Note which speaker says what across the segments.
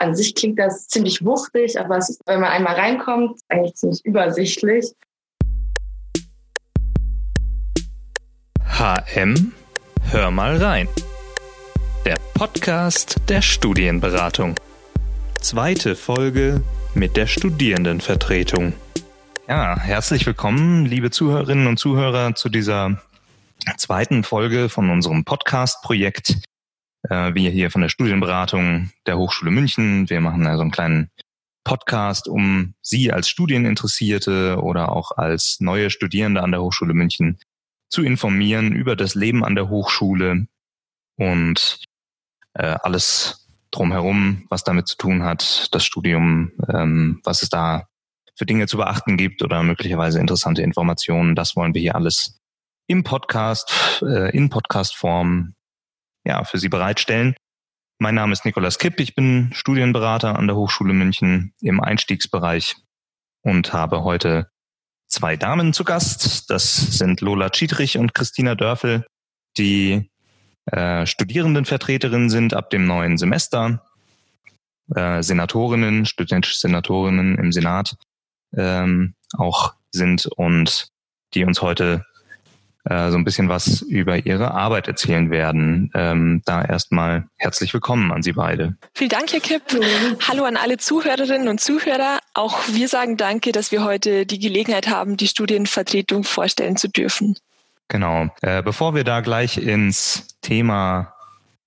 Speaker 1: an sich klingt das ziemlich wuchtig, aber es ist, wenn man einmal reinkommt, eigentlich ziemlich übersichtlich.
Speaker 2: HM, hör mal rein. Der Podcast der Studienberatung. Zweite Folge mit der Studierendenvertretung. Ja, herzlich willkommen, liebe Zuhörerinnen und Zuhörer, zu dieser zweiten Folge von unserem Podcast-Projekt wir hier von der Studienberatung der Hochschule München. Wir machen also einen kleinen Podcast, um Sie als Studieninteressierte oder auch als neue Studierende an der Hochschule München zu informieren über das Leben an der Hochschule und äh, alles drumherum, was damit zu tun hat, das Studium, ähm, was es da für Dinge zu beachten gibt oder möglicherweise interessante Informationen. Das wollen wir hier alles im Podcast, äh, in Podcastform ja, für Sie bereitstellen. Mein Name ist Nikolaus Kipp, ich bin Studienberater an der Hochschule München im Einstiegsbereich und habe heute zwei Damen zu Gast. Das sind Lola Schiedrich und Christina Dörfel, die äh, Studierendenvertreterinnen sind ab dem neuen Semester, äh, Senatorinnen, studentische Senatorinnen im Senat ähm, auch sind und die uns heute äh, so ein bisschen was über Ihre Arbeit erzählen werden. Ähm, da erstmal herzlich willkommen an Sie beide.
Speaker 3: Vielen Dank, Herr Kipp. Hallo an alle Zuhörerinnen und Zuhörer. Auch wir sagen Danke, dass wir heute die Gelegenheit haben, die Studienvertretung vorstellen zu dürfen.
Speaker 2: Genau. Äh, bevor wir da gleich ins Thema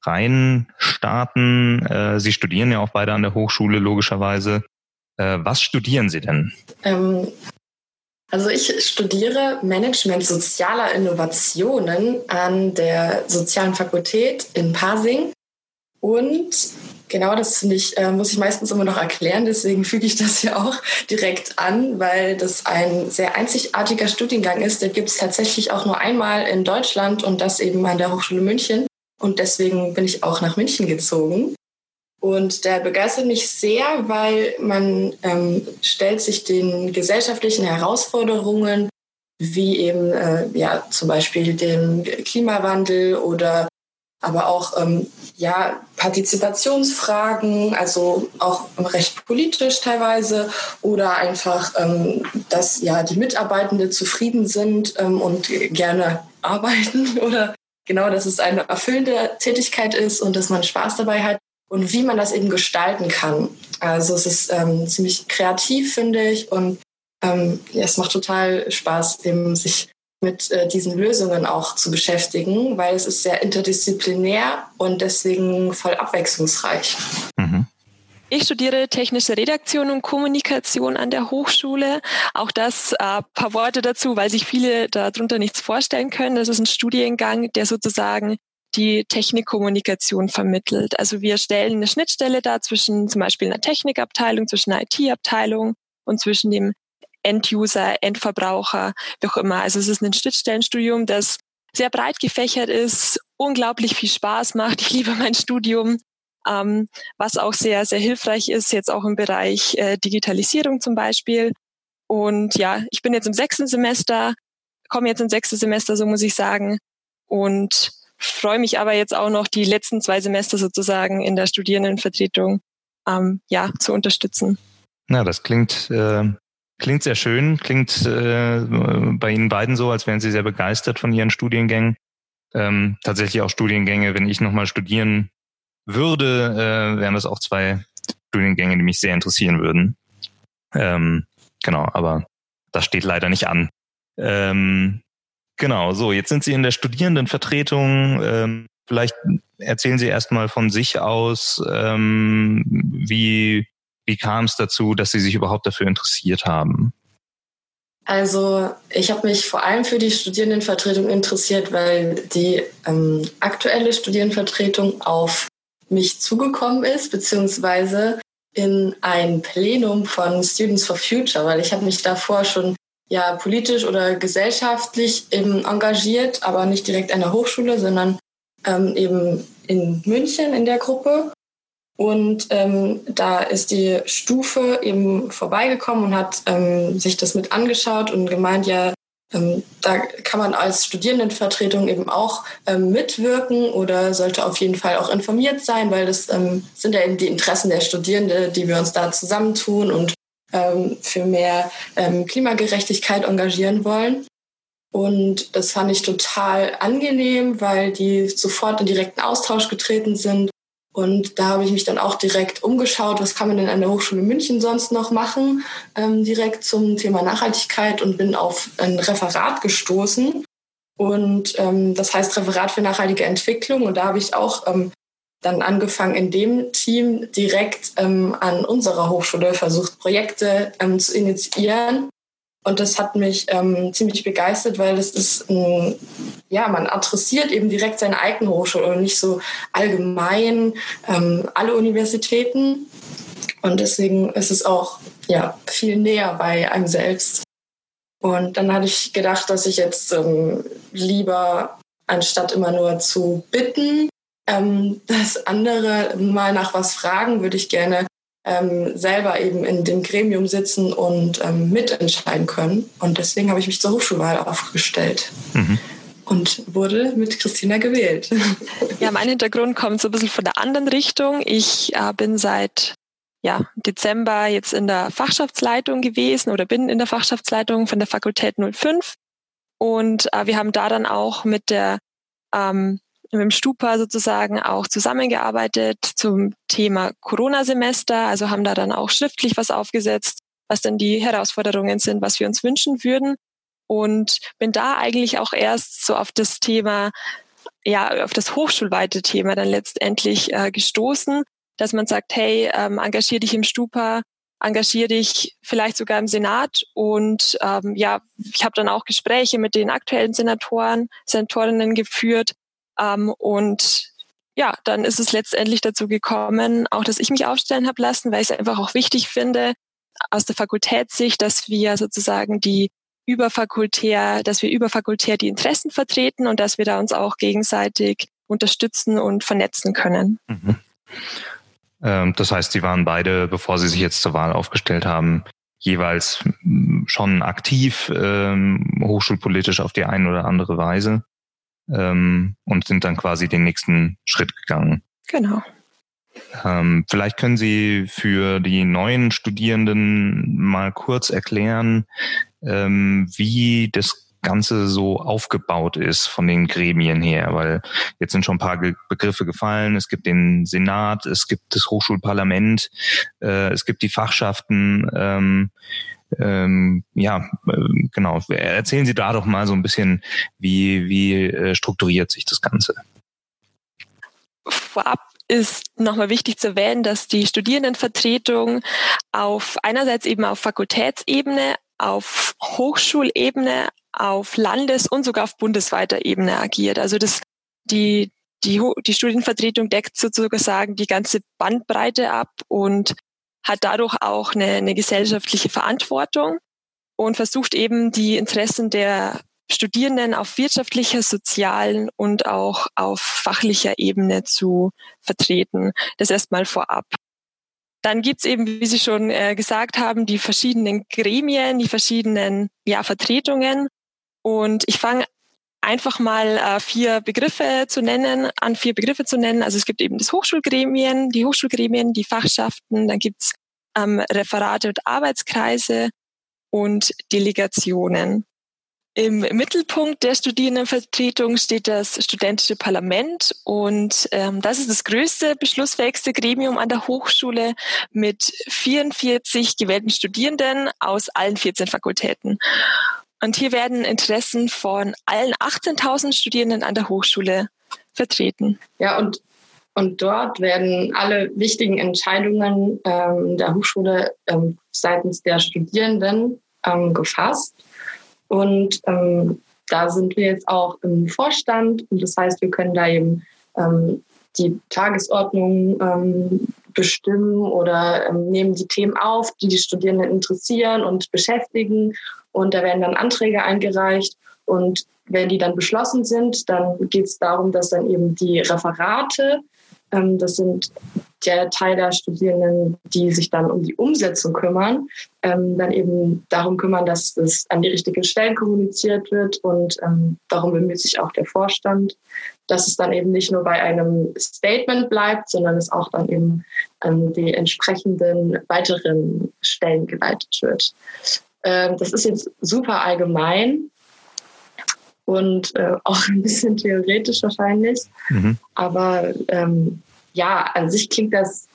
Speaker 2: rein starten, äh, Sie studieren ja auch beide an der Hochschule logischerweise. Äh, was studieren Sie denn?
Speaker 1: Ähm, also ich studiere Management sozialer Innovationen an der Sozialen Fakultät in Pasing. Und genau das ich, äh, muss ich meistens immer noch erklären. Deswegen füge ich das ja auch direkt an, weil das ein sehr einzigartiger Studiengang ist. Den gibt es tatsächlich auch nur einmal in Deutschland und das eben an der Hochschule München. Und deswegen bin ich auch nach München gezogen. Und der begeistert mich sehr, weil man ähm, stellt sich den gesellschaftlichen Herausforderungen wie eben äh, ja zum Beispiel dem Klimawandel oder aber auch ähm, ja Partizipationsfragen, also auch recht politisch teilweise oder einfach, ähm, dass ja die Mitarbeitenden zufrieden sind ähm, und gerne arbeiten oder genau, dass es eine erfüllende Tätigkeit ist und dass man Spaß dabei hat und wie man das eben gestalten kann. Also es ist ähm, ziemlich kreativ, finde ich, und ähm, ja, es macht total Spaß, eben sich mit äh, diesen Lösungen auch zu beschäftigen, weil es ist sehr interdisziplinär und deswegen voll abwechslungsreich. Mhm.
Speaker 3: Ich studiere technische Redaktion und Kommunikation an der Hochschule. Auch das äh, paar Worte dazu, weil sich viele darunter nichts vorstellen können. Das ist ein Studiengang, der sozusagen die Technikkommunikation vermittelt. Also wir stellen eine Schnittstelle da zwischen zum Beispiel einer Technikabteilung, zwischen einer IT-Abteilung und zwischen dem End-User, Endverbraucher, wie auch immer. Also es ist ein Schnittstellenstudium, das sehr breit gefächert ist, unglaublich viel Spaß macht. Ich liebe mein Studium, ähm, was auch sehr, sehr hilfreich ist, jetzt auch im Bereich äh, Digitalisierung zum Beispiel. Und ja, ich bin jetzt im sechsten Semester, komme jetzt ins sechste Semester, so muss ich sagen. Und freue mich aber jetzt auch noch, die letzten zwei Semester sozusagen in der Studierendenvertretung ähm, ja, zu unterstützen.
Speaker 2: Ja, das klingt, äh, klingt sehr schön, klingt äh, bei Ihnen beiden so, als wären Sie sehr begeistert von Ihren Studiengängen. Ähm, tatsächlich auch Studiengänge, wenn ich nochmal studieren würde, äh, wären das auch zwei Studiengänge, die mich sehr interessieren würden. Ähm, genau, aber das steht leider nicht an. Ähm, Genau, so, jetzt sind Sie in der Studierendenvertretung. Ähm, vielleicht erzählen Sie erstmal von sich aus, ähm, wie, wie kam es dazu, dass Sie sich überhaupt dafür interessiert haben?
Speaker 1: Also ich habe mich vor allem für die Studierendenvertretung interessiert, weil die ähm, aktuelle Studierendenvertretung auf mich zugekommen ist, beziehungsweise in ein Plenum von Students for Future, weil ich habe mich davor schon ja politisch oder gesellschaftlich eben engagiert, aber nicht direkt an der Hochschule, sondern ähm, eben in München in der Gruppe. Und ähm, da ist die Stufe eben vorbeigekommen und hat ähm, sich das mit angeschaut und gemeint, ja, ähm, da kann man als Studierendenvertretung eben auch ähm, mitwirken oder sollte auf jeden Fall auch informiert sein, weil das ähm, sind ja eben die Interessen der Studierenden, die wir uns da zusammentun und ähm, für mehr ähm, Klimagerechtigkeit engagieren wollen. Und das fand ich total angenehm, weil die sofort in direkten Austausch getreten sind und da habe ich mich dann auch direkt umgeschaut, was kann man denn an der Hochschule München sonst noch machen, ähm, direkt zum Thema Nachhaltigkeit und bin auf ein Referat gestoßen. Und ähm, das heißt Referat für nachhaltige Entwicklung. Und da habe ich auch ähm, dann angefangen, in dem Team direkt ähm, an unserer Hochschule versucht, Projekte ähm, zu initiieren und das hat mich ähm, ziemlich begeistert, weil das ist, ein, ja, man adressiert eben direkt seine eigene Hochschule und nicht so allgemein ähm, alle Universitäten. Und deswegen ist es auch ja, viel näher bei einem selbst. Und dann hatte ich gedacht, dass ich jetzt ähm, lieber, anstatt immer nur zu bitten, ähm, dass andere mal nach was fragen, würde ich gerne ähm, selber eben in dem Gremium sitzen und ähm, mitentscheiden können. Und deswegen habe ich mich zur Hochschulwahl aufgestellt. Mhm. Und wurde mit Christina gewählt.
Speaker 3: Ja, mein Hintergrund kommt so ein bisschen von der anderen Richtung. Ich äh, bin seit ja, Dezember jetzt in der Fachschaftsleitung gewesen oder bin in der Fachschaftsleitung von der Fakultät 05. Und äh, wir haben da dann auch mit der ähm, dem Stupa sozusagen auch zusammengearbeitet zum Thema Corona-Semester, also haben da dann auch schriftlich was aufgesetzt, was denn die Herausforderungen sind, was wir uns wünschen würden. Und bin da eigentlich auch erst so auf das Thema, ja, auf das hochschulweite Thema dann letztendlich äh, gestoßen, dass man sagt, hey, ähm, engagier dich im Stupa, engagier dich vielleicht sogar im Senat. Und ähm, ja, ich habe dann auch Gespräche mit den aktuellen Senatoren, Senatorinnen geführt, ähm, und ja, dann ist es letztendlich dazu gekommen, auch dass ich mich aufstellen habe lassen, weil ich es einfach auch wichtig finde, aus der Fakultätssicht, dass wir sozusagen die überfakultär, dass wir überfakultär die Interessen vertreten und dass wir da uns auch gegenseitig unterstützen und vernetzen können. Mhm.
Speaker 2: Ähm, das heißt, Sie waren beide, bevor Sie sich jetzt zur Wahl aufgestellt haben, jeweils schon aktiv ähm, hochschulpolitisch auf die eine oder andere Weise ähm, und sind dann quasi den nächsten Schritt gegangen.
Speaker 3: Genau.
Speaker 2: Ähm, vielleicht können Sie für die neuen Studierenden mal kurz erklären, ähm, wie das Ganze so aufgebaut ist von den Gremien her, weil jetzt sind schon ein paar Begriffe gefallen. Es gibt den Senat, es gibt das Hochschulparlament, äh, es gibt die Fachschaften. Ähm, ähm, ja, äh, genau. Erzählen Sie da doch mal so ein bisschen, wie, wie äh, strukturiert sich das Ganze?
Speaker 3: Vorab ist nochmal wichtig zu erwähnen, dass die Studierendenvertretung auf einerseits eben auf Fakultätsebene, auf Hochschulebene, auf Landes- und sogar auf bundesweiter Ebene agiert. Also das, die, die, die Studienvertretung deckt sozusagen die ganze Bandbreite ab und hat dadurch auch eine, eine gesellschaftliche Verantwortung und versucht eben die Interessen der Studierenden auf wirtschaftlicher, sozialen und auch auf fachlicher Ebene zu vertreten. Das erstmal vorab. Dann gibt's eben, wie Sie schon äh, gesagt haben, die verschiedenen Gremien, die verschiedenen ja, Vertretungen. Und ich fange einfach mal äh, vier Begriffe zu nennen, an vier Begriffe zu nennen. Also es gibt eben das Hochschulgremien, die Hochschulgremien, die Fachschaften, dann gibt's ähm, Referate und Arbeitskreise und Delegationen. Im Mittelpunkt der Studierendenvertretung steht das studentische Parlament und ähm, das ist das größte beschlussfähigste Gremium an der Hochschule mit 44 gewählten Studierenden aus allen 14 Fakultäten. Und hier werden Interessen von allen 18.000 Studierenden an der Hochschule vertreten.
Speaker 1: Ja, und, und dort werden alle wichtigen Entscheidungen ähm, der Hochschule ähm, seitens der Studierenden ähm, gefasst. Und ähm, da sind wir jetzt auch im Vorstand. Und das heißt, wir können da eben ähm, die Tagesordnung ähm, bestimmen oder ähm, nehmen die Themen auf, die die Studierenden interessieren und beschäftigen. Und da werden dann Anträge eingereicht. Und wenn die dann beschlossen sind, dann geht es darum, dass dann eben die Referate, ähm, das sind der Teil der Studierenden, die sich dann um die Umsetzung kümmern, ähm, dann eben darum kümmern, dass es an die richtigen Stellen kommuniziert wird und ähm, darum bemüht sich auch der Vorstand, dass es dann eben nicht nur bei einem Statement bleibt, sondern es auch dann eben an die entsprechenden weiteren Stellen geleitet wird. Ähm, das ist jetzt super allgemein und äh, auch ein bisschen theoretisch wahrscheinlich, mhm. aber ähm, ja, an sich klingt das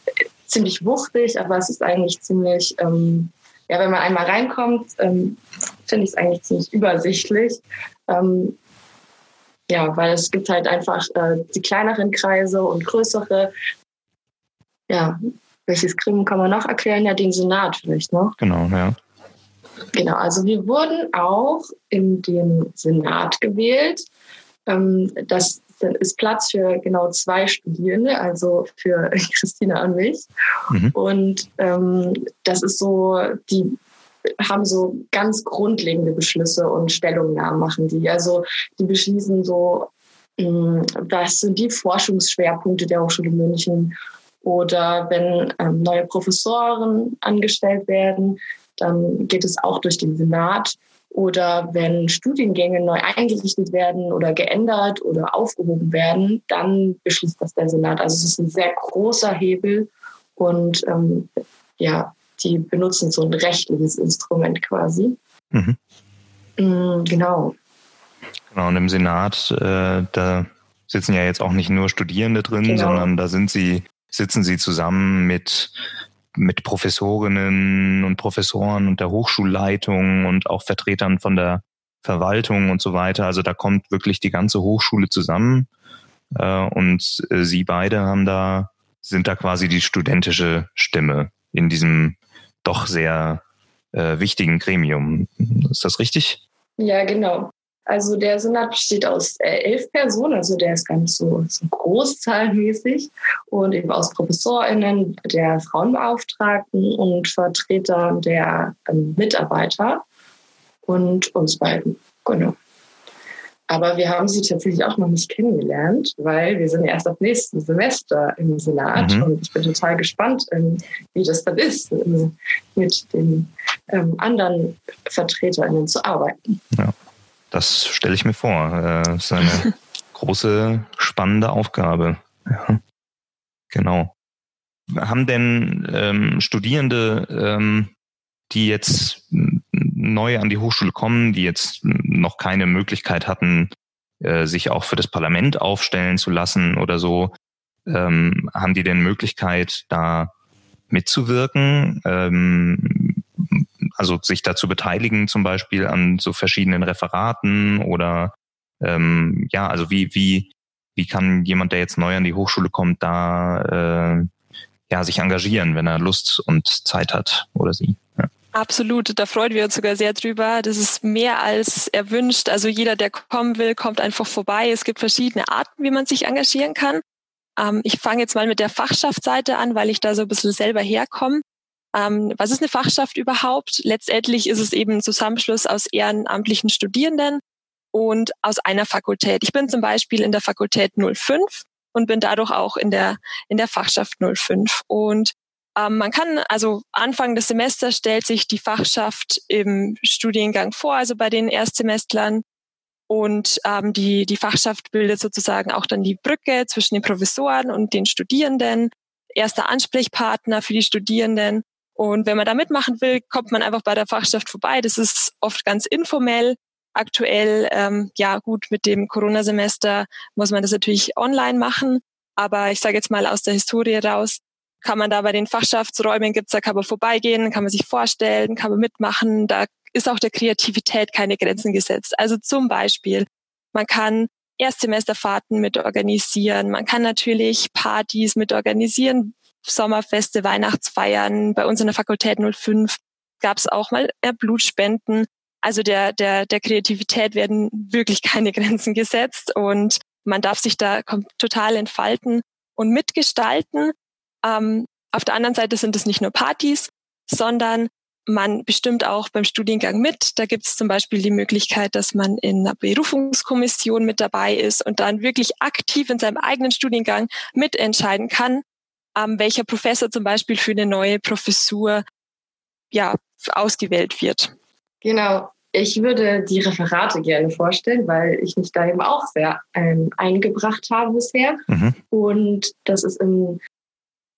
Speaker 1: ziemlich wuchtig, aber es ist eigentlich ziemlich, ähm, ja, wenn man einmal reinkommt, ähm, finde ich es eigentlich ziemlich übersichtlich. Ähm, ja, weil es gibt halt einfach äh, die kleineren Kreise und größere. Ja, welches Gremium kann man noch erklären? Ja, den Senat vielleicht noch.
Speaker 2: Genau, ja.
Speaker 1: Genau, also wir wurden auch in den Senat gewählt. Ähm, das ist Platz für genau zwei Studierende, also für Christina und mich. Mhm. Und ähm, das ist so, die haben so ganz grundlegende Beschlüsse und Stellungnahmen machen die. Also die beschließen so, hm, was sind die Forschungsschwerpunkte der Hochschule München oder wenn ähm, neue Professoren angestellt werden, dann geht es auch durch den Senat oder wenn Studiengänge neu eingerichtet werden oder geändert oder aufgehoben werden, dann beschließt das der Senat. Also es ist ein sehr großer Hebel und ähm, ja, die benutzen so ein rechtliches Instrument quasi. Mhm. Mhm, genau.
Speaker 2: Genau, und im Senat, äh, da sitzen ja jetzt auch nicht nur Studierende drin, genau. sondern da sind sie, sitzen sie zusammen mit mit Professorinnen und Professoren und der Hochschulleitung und auch Vertretern von der Verwaltung und so weiter. Also da kommt wirklich die ganze Hochschule zusammen. Äh, und äh, Sie beide haben da, sind da quasi die studentische Stimme in diesem doch sehr äh, wichtigen Gremium. Ist das richtig?
Speaker 1: Ja, genau. Also der Senat besteht aus äh, elf Personen, also der ist ganz so, so großzahlmäßig und eben aus ProfessorInnen, der Frauenbeauftragten und Vertretern der ähm, Mitarbeiter und uns beiden. Genau. Aber wir haben sie tatsächlich auch noch nicht kennengelernt, weil wir sind erst ab nächsten Semester im Senat mhm. und ich bin total gespannt, ähm, wie das dann ist, mit den ähm, anderen VertreterInnen zu arbeiten.
Speaker 2: Ja. Das stelle ich mir vor. Äh, das ist eine große, spannende Aufgabe. Ja. Genau. Haben denn ähm, Studierende, ähm, die jetzt neu an die Hochschule kommen, die jetzt noch keine Möglichkeit hatten, äh, sich auch für das Parlament aufstellen zu lassen oder so, ähm, haben die denn Möglichkeit, da mitzuwirken? Ähm, also sich dazu beteiligen, zum Beispiel an so verschiedenen Referaten oder ähm, ja, also wie, wie, wie kann jemand, der jetzt neu an die Hochschule kommt, da äh, ja, sich engagieren, wenn er Lust und Zeit hat oder sie? Ja.
Speaker 3: Absolut, da freuen wir uns sogar sehr drüber. Das ist mehr als erwünscht. Also jeder, der kommen will, kommt einfach vorbei. Es gibt verschiedene Arten, wie man sich engagieren kann. Ähm, ich fange jetzt mal mit der Fachschaftsseite an, weil ich da so ein bisschen selber herkomme. Ähm, was ist eine Fachschaft überhaupt? Letztendlich ist es eben ein Zusammenschluss aus ehrenamtlichen Studierenden und aus einer Fakultät. Ich bin zum Beispiel in der Fakultät 05 und bin dadurch auch in der, in der Fachschaft 05. Und ähm, man kann, also Anfang des Semesters stellt sich die Fachschaft im Studiengang vor, also bei den Erstsemestlern. Und ähm, die, die Fachschaft bildet sozusagen auch dann die Brücke zwischen den Professoren und den Studierenden, erster Ansprechpartner für die Studierenden und wenn man da mitmachen will, kommt man einfach bei der Fachschaft vorbei. Das ist oft ganz informell. Aktuell, ähm, ja gut, mit dem Corona-Semester muss man das natürlich online machen. Aber ich sage jetzt mal aus der Historie raus, kann man da bei den Fachschaftsräumen gibt's, da kann man vorbeigehen, kann man sich vorstellen, kann man mitmachen. Da ist auch der Kreativität keine Grenzen gesetzt. Also zum Beispiel, man kann Erstsemesterfahrten mit organisieren, man kann natürlich Partys mit organisieren, Sommerfeste, Weihnachtsfeiern. Bei uns in der Fakultät 05 gab es auch mal äh, Blutspenden. Also der, der, der Kreativität werden wirklich keine Grenzen gesetzt und man darf sich da total entfalten und mitgestalten. Ähm, auf der anderen Seite sind es nicht nur Partys, sondern man bestimmt auch beim Studiengang mit. Da gibt es zum Beispiel die Möglichkeit, dass man in einer Berufungskommission mit dabei ist und dann wirklich aktiv in seinem eigenen Studiengang mitentscheiden kann, ähm, welcher Professor zum Beispiel für eine neue Professur ja, ausgewählt wird.
Speaker 1: Genau. Ich würde die Referate gerne vorstellen, weil ich mich da eben auch sehr ähm, eingebracht habe bisher. Mhm. Und das ist im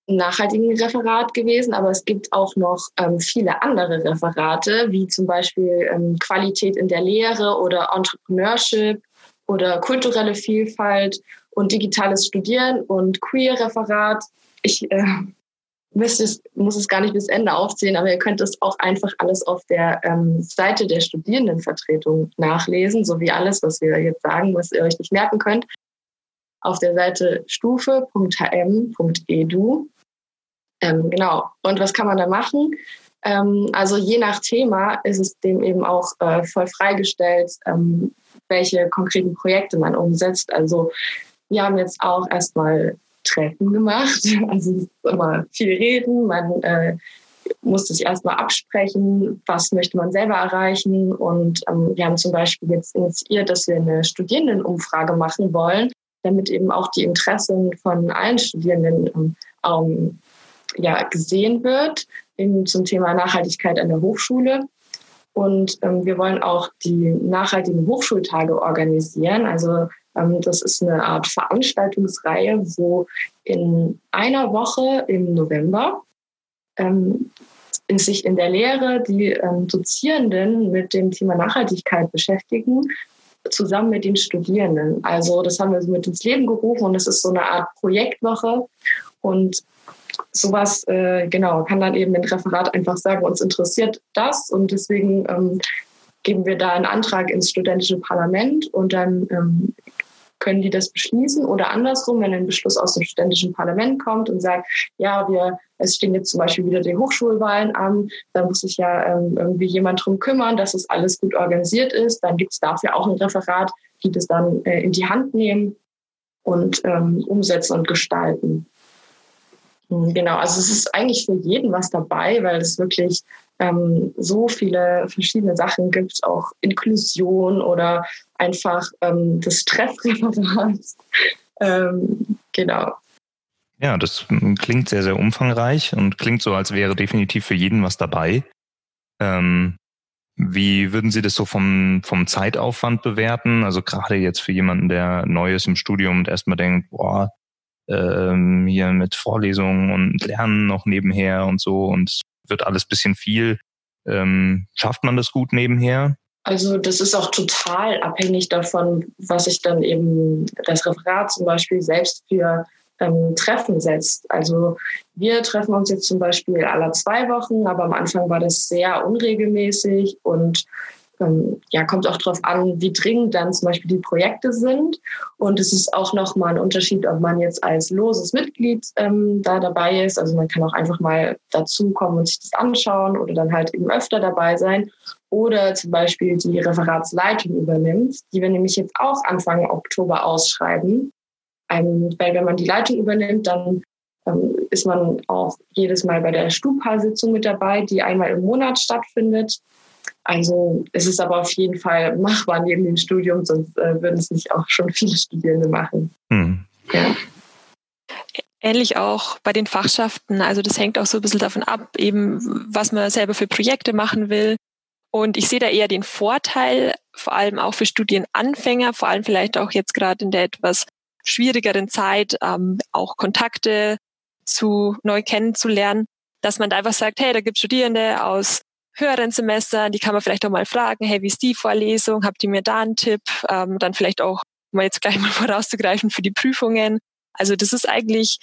Speaker 1: nachhaltigen Referat gewesen, aber es gibt auch noch ähm, viele andere Referate, wie zum Beispiel ähm, Qualität in der Lehre oder Entrepreneurship oder kulturelle Vielfalt und digitales Studieren und Queer-Referat. Ich äh, es, muss es gar nicht bis Ende aufzählen, aber ihr könnt es auch einfach alles auf der ähm, Seite der Studierendenvertretung nachlesen, so wie alles, was wir jetzt sagen, was ihr euch nicht merken könnt. Auf der Seite stufe.hm.edu. Ähm, genau. Und was kann man da machen? Ähm, also je nach Thema ist es dem eben auch äh, voll freigestellt, ähm, welche konkreten Projekte man umsetzt. Also wir haben jetzt auch erstmal Treffen gemacht. Also es ist immer viel reden. Man äh, muss sich erstmal absprechen, was möchte man selber erreichen. Und ähm, wir haben zum Beispiel jetzt initiiert, dass wir eine Studierendenumfrage machen wollen, damit eben auch die Interessen von allen Studierenden ähm, ja, gesehen wird eben zum Thema Nachhaltigkeit an der Hochschule. Und ähm, wir wollen auch die nachhaltigen Hochschultage organisieren. Also das ist eine Art Veranstaltungsreihe, wo in einer Woche im November ähm, in sich in der Lehre die ähm, Dozierenden mit dem Thema Nachhaltigkeit beschäftigen, zusammen mit den Studierenden. Also das haben wir mit ins Leben gerufen und es ist so eine Art Projektwoche. Und sowas, äh, genau, kann dann eben ein Referat einfach sagen, uns interessiert das und deswegen ähm, geben wir da einen Antrag ins studentische Parlament und dann ähm, können die das beschließen oder andersrum, wenn ein Beschluss aus dem studentischen Parlament kommt und sagt, ja, wir, es stehen jetzt zum Beispiel wieder die Hochschulwahlen an, da muss sich ja ähm, irgendwie jemand drum kümmern, dass es alles gut organisiert ist, dann gibt es dafür auch ein Referat, die das dann äh, in die Hand nehmen und ähm, umsetzen und gestalten. Genau, also es ist eigentlich für jeden was dabei, weil es wirklich ähm, so viele verschiedene Sachen gibt, auch Inklusion oder einfach ähm, das Stressreferat. ähm, genau.
Speaker 2: Ja, das klingt sehr, sehr umfangreich und klingt so, als wäre definitiv für jeden was dabei. Ähm, wie würden Sie das so vom, vom Zeitaufwand bewerten? Also gerade jetzt für jemanden, der neu ist im Studium und erstmal denkt, boah, ähm, hier mit Vorlesungen und Lernen noch nebenher und so und wird alles bisschen viel. Ähm, schafft man das gut nebenher?
Speaker 1: Also das ist auch total abhängig davon, was sich dann eben das Referat zum Beispiel selbst für ähm, Treffen setzt. Also wir treffen uns jetzt zum Beispiel alle zwei Wochen, aber am Anfang war das sehr unregelmäßig und ähm, ja, kommt auch darauf an, wie dringend dann zum Beispiel die Projekte sind. Und es ist auch nochmal ein Unterschied, ob man jetzt als loses Mitglied ähm, da dabei ist. Also man kann auch einfach mal dazukommen und sich das anschauen oder dann halt eben öfter dabei sein. Oder zum Beispiel die Referatsleitung übernimmt, die wir nämlich jetzt auch Anfang Oktober ausschreiben. Ähm, weil wenn man die Leitung übernimmt, dann ähm, ist man auch jedes Mal bei der Stupa-Sitzung mit dabei, die einmal im Monat stattfindet. Also es ist aber auf jeden Fall machbar neben dem Studium, sonst äh, würden es nicht auch schon viele Studierende machen. Mhm. Ja.
Speaker 3: Ähnlich auch bei den Fachschaften. Also das hängt auch so ein bisschen davon ab, eben was man selber für Projekte machen will. Und ich sehe da eher den Vorteil, vor allem auch für Studienanfänger, vor allem vielleicht auch jetzt gerade in der etwas schwierigeren Zeit, ähm, auch Kontakte zu neu kennenzulernen, dass man da einfach sagt, hey, da gibt Studierende aus höheren Semestern, die kann man vielleicht auch mal fragen, hey, wie ist die Vorlesung? Habt ihr mir da einen Tipp? Ähm, dann vielleicht auch, um jetzt gleich mal vorauszugreifen, für die Prüfungen. Also das ist eigentlich,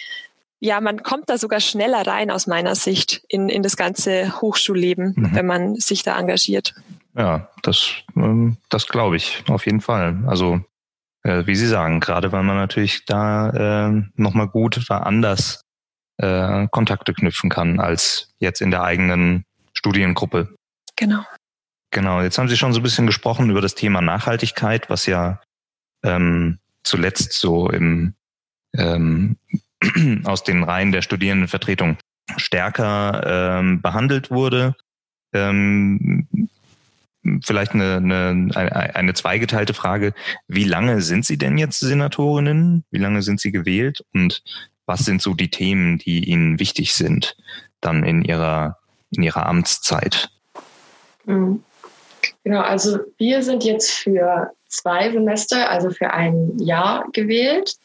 Speaker 3: ja, man kommt da sogar schneller rein aus meiner Sicht in, in das ganze Hochschulleben, mhm. wenn man sich da engagiert.
Speaker 2: Ja, das, ähm, das glaube ich auf jeden Fall. Also äh, wie Sie sagen, gerade weil man natürlich da äh, nochmal gut oder anders äh, Kontakte knüpfen kann als jetzt in der eigenen Studiengruppe.
Speaker 3: Genau.
Speaker 2: Genau, jetzt haben Sie schon so ein bisschen gesprochen über das Thema Nachhaltigkeit, was ja ähm, zuletzt so im ähm, aus den Reihen der Studierendenvertretung stärker ähm, behandelt wurde. Ähm, vielleicht eine, eine, eine zweigeteilte Frage. Wie lange sind Sie denn jetzt Senatorinnen? Wie lange sind Sie gewählt? Und was sind so die Themen, die Ihnen wichtig sind, dann in Ihrer, in Ihrer Amtszeit?
Speaker 1: Mhm. Genau, also wir sind jetzt für zwei Semester, also für ein Jahr gewählt.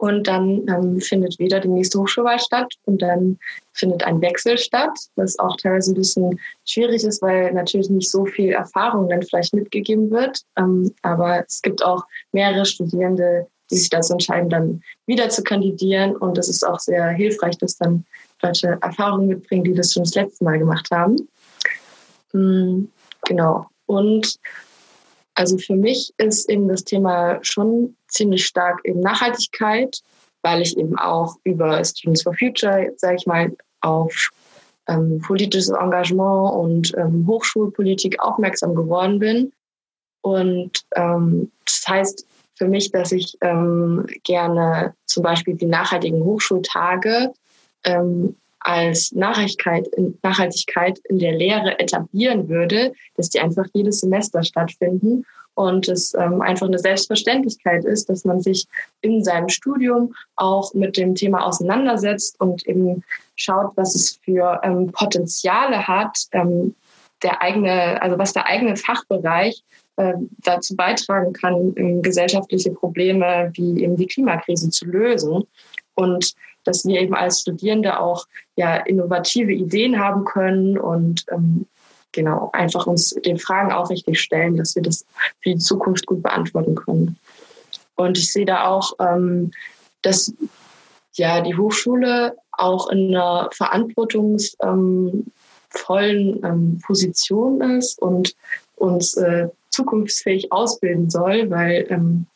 Speaker 1: Und dann ähm, findet wieder die nächste Hochschulwahl statt und dann findet ein Wechsel statt, was auch teilweise ein bisschen schwierig ist, weil natürlich nicht so viel Erfahrung dann vielleicht mitgegeben wird. Ähm, aber es gibt auch mehrere Studierende, die sich dazu entscheiden, dann wieder zu kandidieren. Und es ist auch sehr hilfreich, dass dann Leute Erfahrungen mitbringen, die das schon das letzte Mal gemacht haben. Mhm, genau. Und also für mich ist eben das Thema schon ziemlich stark eben Nachhaltigkeit, weil ich eben auch über Students for Future, sage ich mal, auf ähm, politisches Engagement und ähm, Hochschulpolitik aufmerksam geworden bin. Und ähm, das heißt für mich, dass ich ähm, gerne zum Beispiel die nachhaltigen Hochschultage ähm, als Nachhaltigkeit in, Nachhaltigkeit in der Lehre etablieren würde, dass die einfach jedes Semester stattfinden und es ähm, einfach eine Selbstverständlichkeit ist, dass man sich in seinem Studium auch mit dem Thema auseinandersetzt und eben schaut, was es für ähm, Potenziale hat, ähm, der eigene, also was der eigene Fachbereich äh, dazu beitragen kann, gesellschaftliche Probleme wie eben die Klimakrise zu lösen. Und dass wir eben als Studierende auch ja innovative Ideen haben können und ähm, genau einfach uns den Fragen auch richtig stellen, dass wir das für die Zukunft gut beantworten können. Und ich sehe da auch, ähm, dass ja die Hochschule auch in einer verantwortungsvollen ähm, Position ist und uns äh, zukunftsfähig ausbilden soll, weil ähm,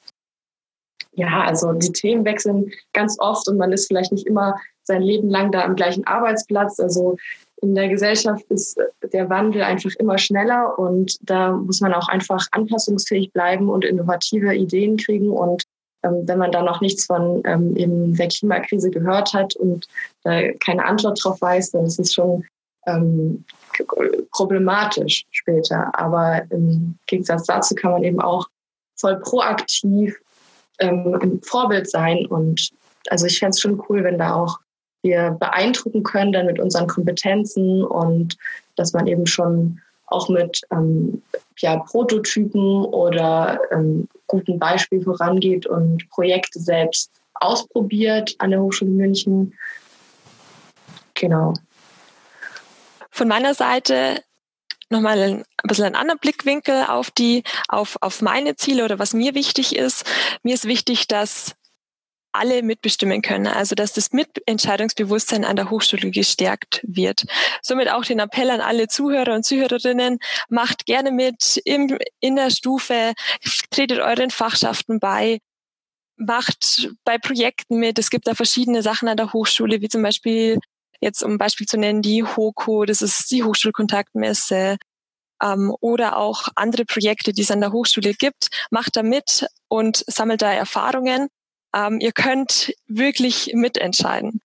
Speaker 1: ja, also die Themen wechseln ganz oft und man ist vielleicht nicht immer sein Leben lang da am gleichen Arbeitsplatz. Also in der Gesellschaft ist der Wandel einfach immer schneller und da muss man auch einfach anpassungsfähig bleiben und innovative Ideen kriegen. Und ähm, wenn man da noch nichts von ähm, eben der Klimakrise gehört hat und da keine Antwort drauf weiß, dann ist es schon ähm, problematisch später. Aber im Gegensatz dazu kann man eben auch voll proaktiv ähm, ein Vorbild sein. Und also ich fände es schon cool, wenn da auch wir beeindrucken können dann mit unseren Kompetenzen und dass man eben schon auch mit ähm, ja, Prototypen oder ähm, guten Beispiel vorangeht und Projekte selbst ausprobiert an der Hochschule München. Genau.
Speaker 3: Von meiner Seite nochmal ein bisschen einen anderen Blickwinkel auf die, auf, auf meine Ziele oder was mir wichtig ist. Mir ist wichtig, dass alle mitbestimmen können, also dass das Mitentscheidungsbewusstsein an der Hochschule gestärkt wird. Somit auch den Appell an alle Zuhörer und Zuhörerinnen, macht gerne mit im, in der Stufe, tretet euren Fachschaften bei, macht bei Projekten mit. Es gibt da verschiedene Sachen an der Hochschule, wie zum Beispiel jetzt um ein Beispiel zu nennen, die HOKO, das ist die Hochschulkontaktmesse, ähm, oder auch andere Projekte, die es an der Hochschule gibt. Macht da mit und sammelt da Erfahrungen. Ähm, ihr könnt wirklich mitentscheiden.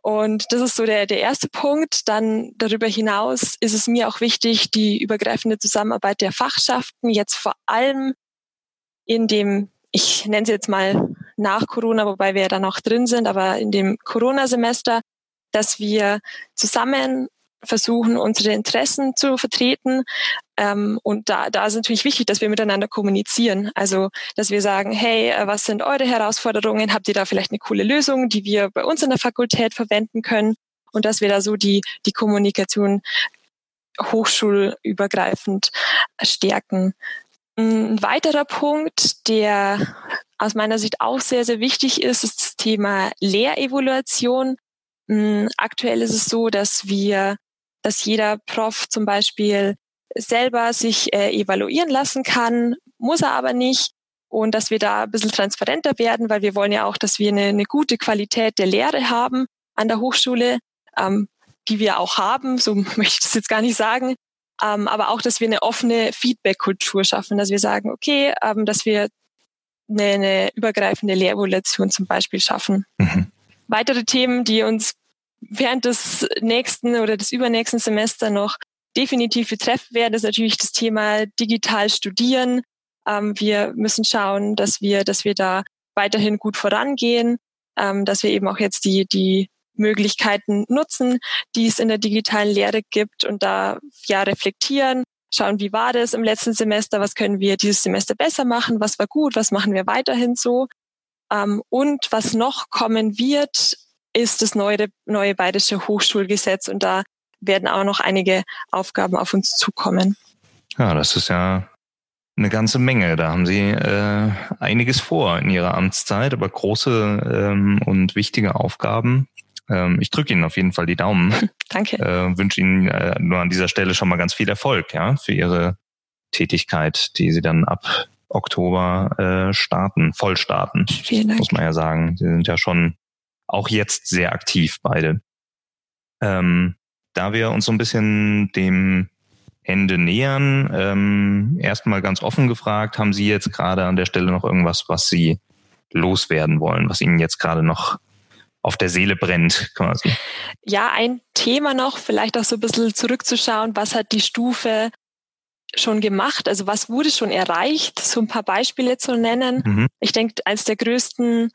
Speaker 3: Und das ist so der, der erste Punkt. Dann darüber hinaus ist es mir auch wichtig, die übergreifende Zusammenarbeit der Fachschaften jetzt vor allem in dem, ich nenne es jetzt mal nach Corona, wobei wir ja da noch drin sind, aber in dem Corona-Semester dass wir zusammen versuchen, unsere Interessen zu vertreten. Ähm, und da, da ist natürlich wichtig, dass wir miteinander kommunizieren. Also, dass wir sagen, hey, äh, was sind eure Herausforderungen? Habt ihr da vielleicht eine coole Lösung, die wir bei uns in der Fakultät verwenden können? Und dass wir da so die, die Kommunikation hochschulübergreifend stärken. Ein weiterer Punkt, der aus meiner Sicht auch sehr, sehr wichtig ist, ist das Thema Lehrevaluation. Hm, aktuell ist es so, dass wir, dass jeder Prof zum Beispiel selber sich äh, evaluieren lassen kann, muss er aber nicht. Und dass wir da ein bisschen transparenter werden, weil wir wollen ja auch, dass wir eine, eine gute Qualität der Lehre haben an der Hochschule, ähm, die wir auch haben, so möchte ich das jetzt gar nicht sagen, ähm, aber auch, dass wir eine offene Feedback-Kultur schaffen, dass wir sagen, okay, ähm, dass wir eine, eine übergreifende Lehrevaluation zum Beispiel schaffen. Mhm. Weitere Themen, die uns während des nächsten oder des übernächsten Semesters noch definitiv betreffen werden, ist natürlich das Thema digital studieren. Ähm, wir müssen schauen, dass wir, dass wir da weiterhin gut vorangehen. ähm, dass wir eben auch jetzt die, die Möglichkeiten nutzen, die es in der digitalen Lehre gibt und da ja reflektieren, schauen, wie war das im letzten Semester, was können wir dieses Semester besser machen, was war gut, was machen wir weiterhin so. Ähm, und was noch kommen wird, ist das neue, neue Bayerische Hochschulgesetz und da werden auch noch einige Aufgaben auf uns zukommen.
Speaker 2: Ja, das ist ja eine ganze Menge. Da haben Sie äh, einiges vor in Ihrer Amtszeit, aber große ähm, und wichtige Aufgaben. Ähm, ich drücke Ihnen auf jeden Fall die Daumen.
Speaker 3: Danke.
Speaker 2: Äh, wünsche Ihnen äh, nur an dieser Stelle schon mal ganz viel Erfolg, ja, für Ihre Tätigkeit, die Sie dann ab Oktober äh, starten, voll starten.
Speaker 3: Vielen Dank.
Speaker 2: Muss man ja sagen. Sie sind ja schon auch jetzt sehr aktiv beide. Ähm, da wir uns so ein bisschen dem Ende nähern, ähm, erstmal ganz offen gefragt, haben Sie jetzt gerade an der Stelle noch irgendwas, was Sie loswerden wollen, was Ihnen jetzt gerade noch auf der Seele brennt, quasi?
Speaker 3: Ja, ein Thema noch, vielleicht auch so ein bisschen zurückzuschauen, was hat die Stufe schon gemacht? Also was wurde schon erreicht? So ein paar Beispiele zu nennen. Mhm. Ich denke, eines der größten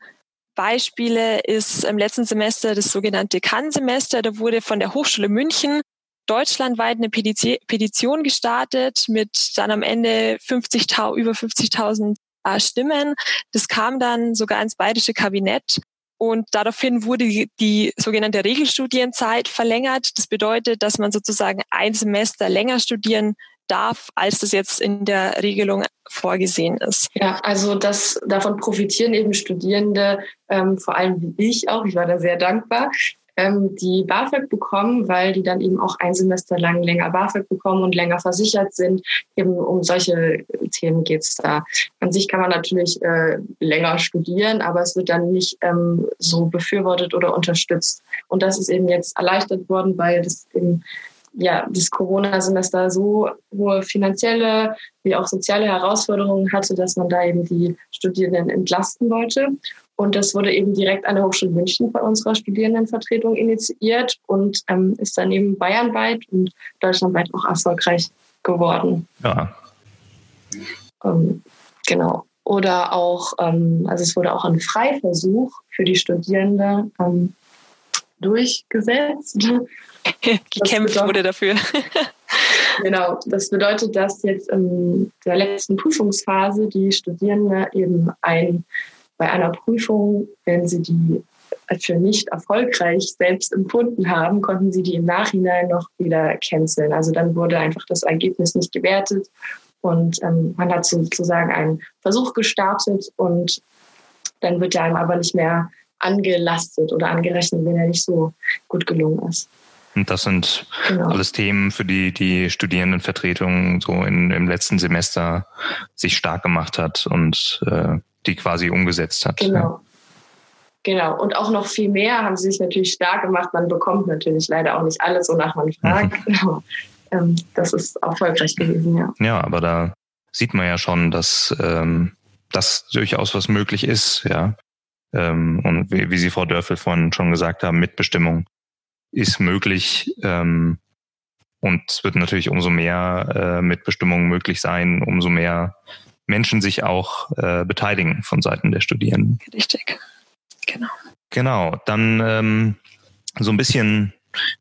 Speaker 3: Beispiele ist im letzten Semester das sogenannte Kann-Semester. Da wurde von der Hochschule München deutschlandweit eine Petition gestartet mit dann am Ende 50, über 50.000 äh, Stimmen. Das kam dann sogar ins bayerische Kabinett und daraufhin wurde die, die sogenannte Regelstudienzeit verlängert. Das bedeutet, dass man sozusagen ein Semester länger studieren darf, als das jetzt in der Regelung vorgesehen ist.
Speaker 1: Ja, also das, davon profitieren eben Studierende, ähm, vor allem wie ich auch, ich war da sehr dankbar, ähm, die BAföG bekommen, weil die dann eben auch ein Semester lang länger BAföG bekommen und länger versichert sind. Eben um solche Themen geht's da. An sich kann man natürlich äh, länger studieren, aber es wird dann nicht ähm, so befürwortet oder unterstützt. Und das ist eben jetzt erleichtert worden, weil das eben ja, das Corona-Semester so hohe finanzielle wie auch soziale Herausforderungen hatte, dass man da eben die Studierenden entlasten wollte. Und das wurde eben direkt an der Hochschule München von unserer Studierendenvertretung initiiert und ähm, ist dann eben bayernweit und deutschlandweit auch erfolgreich geworden.
Speaker 2: Ja.
Speaker 1: Ähm, genau. Oder auch, ähm, also es wurde auch ein Freiversuch für die Studierende ähm, durchgesetzt.
Speaker 3: Gekämpft wurde dafür.
Speaker 1: genau, das bedeutet, dass jetzt in der letzten Prüfungsphase die Studierenden eben ein, bei einer Prüfung, wenn sie die für nicht erfolgreich selbst empfunden haben, konnten sie die im Nachhinein noch wieder canceln. Also dann wurde einfach das Ergebnis nicht gewertet und ähm, man hat sozusagen einen Versuch gestartet und dann wird er einem aber nicht mehr angelastet oder angerechnet, wenn er nicht so gut gelungen ist.
Speaker 2: Und das sind genau. alles Themen, für die die Studierendenvertretung so in, im letzten Semester sich stark gemacht hat und äh, die quasi umgesetzt hat.
Speaker 1: Genau. Ja. Genau. Und auch noch viel mehr haben sie sich natürlich stark gemacht. Man bekommt natürlich leider auch nicht alles, wonach man fragt. Mhm. ähm, das ist erfolgreich gewesen, ja.
Speaker 2: Ja, aber da sieht man ja schon, dass ähm, das durchaus was möglich ist, ja. Ähm, und wie, wie Sie Frau Dörfel vorhin schon gesagt haben, Mitbestimmung ist möglich. Ähm, und es wird natürlich umso mehr äh, Mitbestimmung möglich sein, umso mehr Menschen sich auch äh, beteiligen von Seiten der Studierenden.
Speaker 3: Richtig, genau.
Speaker 2: Genau, dann ähm, so ein bisschen,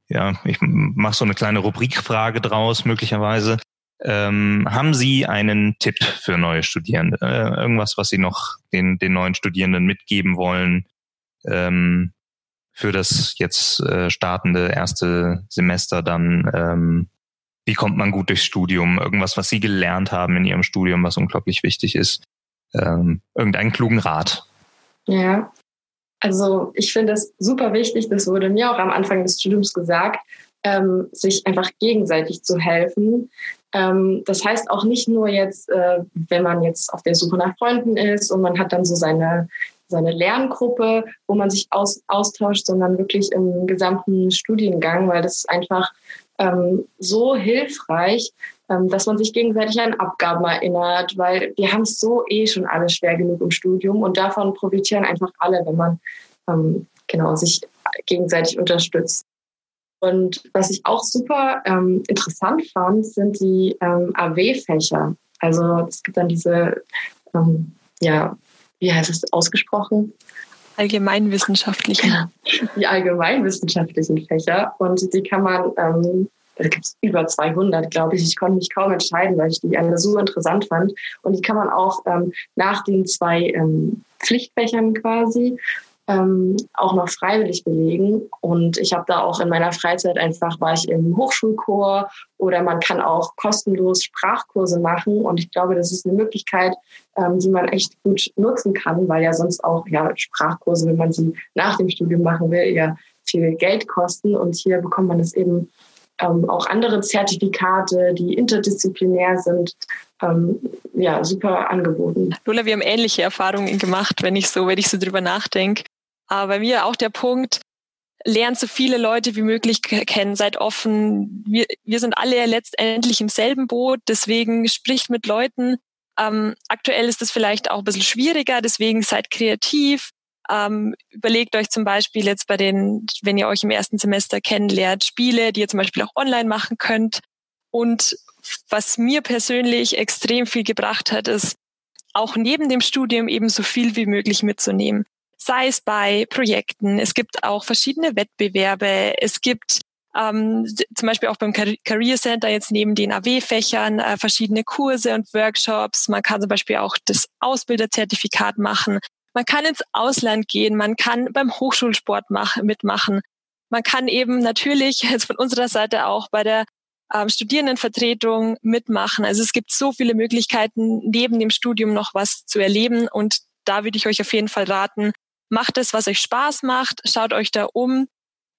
Speaker 2: ja, ich mache so eine kleine Rubrikfrage draus möglicherweise. Ähm, haben Sie einen Tipp für neue Studierende? Äh, irgendwas, was Sie noch den, den neuen Studierenden mitgeben wollen? Ähm, für das jetzt äh, startende erste Semester dann, ähm, wie kommt man gut durchs Studium? Irgendwas, was Sie gelernt haben in Ihrem Studium, was unglaublich wichtig ist. Ähm, irgendeinen klugen Rat.
Speaker 1: Ja, also ich finde es super wichtig, das wurde mir auch am Anfang des Studiums gesagt, ähm, sich einfach gegenseitig zu helfen. Ähm, das heißt auch nicht nur jetzt, äh, wenn man jetzt auf der Suche nach Freunden ist und man hat dann so seine seine Lerngruppe, wo man sich aus, austauscht, sondern wirklich im gesamten Studiengang, weil das ist einfach ähm, so hilfreich, ähm, dass man sich gegenseitig an Abgaben erinnert, weil wir haben es so eh schon alle schwer genug im Studium und davon profitieren einfach alle, wenn man genau sich gegenseitig unterstützt. Und was ich auch super ähm, interessant fand, sind die ähm, AW-Fächer. Also es gibt dann diese ähm, ja, wie heißt es ausgesprochen?
Speaker 3: allgemeinwissenschaftlichen.
Speaker 1: Die allgemeinwissenschaftlichen Fächer und die kann man, ähm, da gibt es über 200, glaube ich. Ich konnte mich kaum entscheiden, weil ich die alle so interessant fand. Und die kann man auch ähm, nach den zwei ähm, Pflichtfächern quasi ähm, auch noch freiwillig belegen. Und ich habe da auch in meiner Freizeit einfach, war ich im Hochschulchor oder man kann auch kostenlos Sprachkurse machen. Und ich glaube, das ist eine Möglichkeit, ähm, die man echt gut nutzen kann, weil ja sonst auch ja, Sprachkurse, wenn man sie nach dem Studium machen will, ja viel Geld kosten. Und hier bekommt man es eben ähm, auch andere Zertifikate, die interdisziplinär sind, ähm, ja, super angeboten.
Speaker 3: Lola, wir haben ähnliche Erfahrungen gemacht, wenn ich so, wenn ich so drüber nachdenke. Aber bei mir auch der Punkt, lernt so viele Leute wie möglich kennen, seid offen. Wir, wir sind alle letztendlich im selben Boot, deswegen spricht mit Leuten. Ähm, aktuell ist das vielleicht auch ein bisschen schwieriger, deswegen seid kreativ. Ähm, überlegt euch zum Beispiel jetzt bei den, wenn ihr euch im ersten Semester kennenlernt, Spiele, die ihr zum Beispiel auch online machen könnt. Und was mir persönlich extrem viel gebracht hat, ist auch neben dem Studium eben so viel wie möglich mitzunehmen sei es bei Projekten. Es gibt auch verschiedene Wettbewerbe. Es gibt ähm, zum Beispiel auch beim Career Center jetzt neben den AW-Fächern äh, verschiedene Kurse und Workshops. Man kann zum Beispiel auch das Ausbilderzertifikat machen. Man kann ins Ausland gehen. Man kann beim Hochschulsport mach, mitmachen. Man kann eben natürlich jetzt von unserer Seite auch bei der ähm, Studierendenvertretung mitmachen. Also es gibt so viele Möglichkeiten, neben dem Studium noch was zu erleben. Und da würde ich euch auf jeden Fall raten, macht es, was euch Spaß macht, schaut euch da um,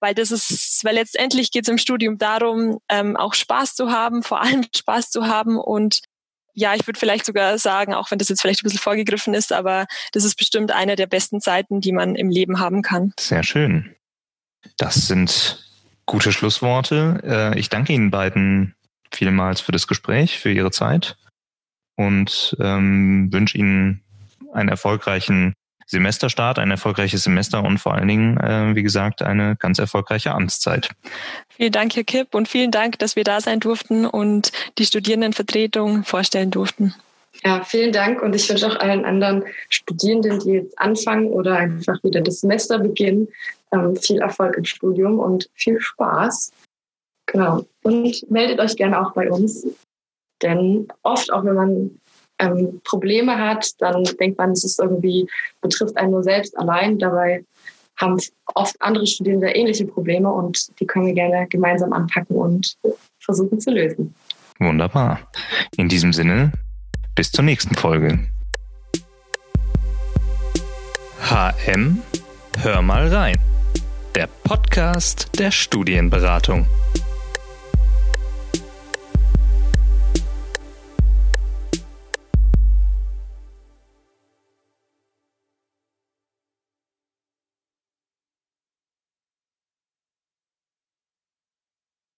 Speaker 3: weil das ist, weil letztendlich geht es im Studium darum, ähm, auch Spaß zu haben, vor allem Spaß zu haben und ja, ich würde vielleicht sogar sagen, auch wenn das jetzt vielleicht ein bisschen vorgegriffen ist, aber das ist bestimmt eine der besten Zeiten, die man im Leben haben kann.
Speaker 2: Sehr schön. Das sind gute Schlussworte. Äh, ich danke Ihnen beiden vielmals für das Gespräch, für Ihre Zeit und ähm, wünsche Ihnen einen erfolgreichen Semesterstart, ein erfolgreiches Semester und vor allen Dingen, äh, wie gesagt, eine ganz erfolgreiche Amtszeit.
Speaker 3: Vielen Dank, Herr Kipp, und vielen Dank, dass wir da sein durften und die Studierendenvertretung vorstellen durften.
Speaker 1: Ja, vielen Dank und ich wünsche auch allen anderen Studierenden, die jetzt anfangen oder einfach wieder das Semester beginnen, ähm, viel Erfolg im Studium und viel Spaß. Genau. Und meldet euch gerne auch bei uns. Denn oft, auch wenn man ähm, Probleme hat, dann denkt man, es ist irgendwie, betrifft einen nur selbst allein. Dabei haben oft andere Studierende ähnliche Probleme und die können wir gerne gemeinsam anpacken und versuchen zu lösen.
Speaker 2: Wunderbar. In diesem Sinne, bis zur nächsten Folge. HM, hör mal rein. Der Podcast der Studienberatung.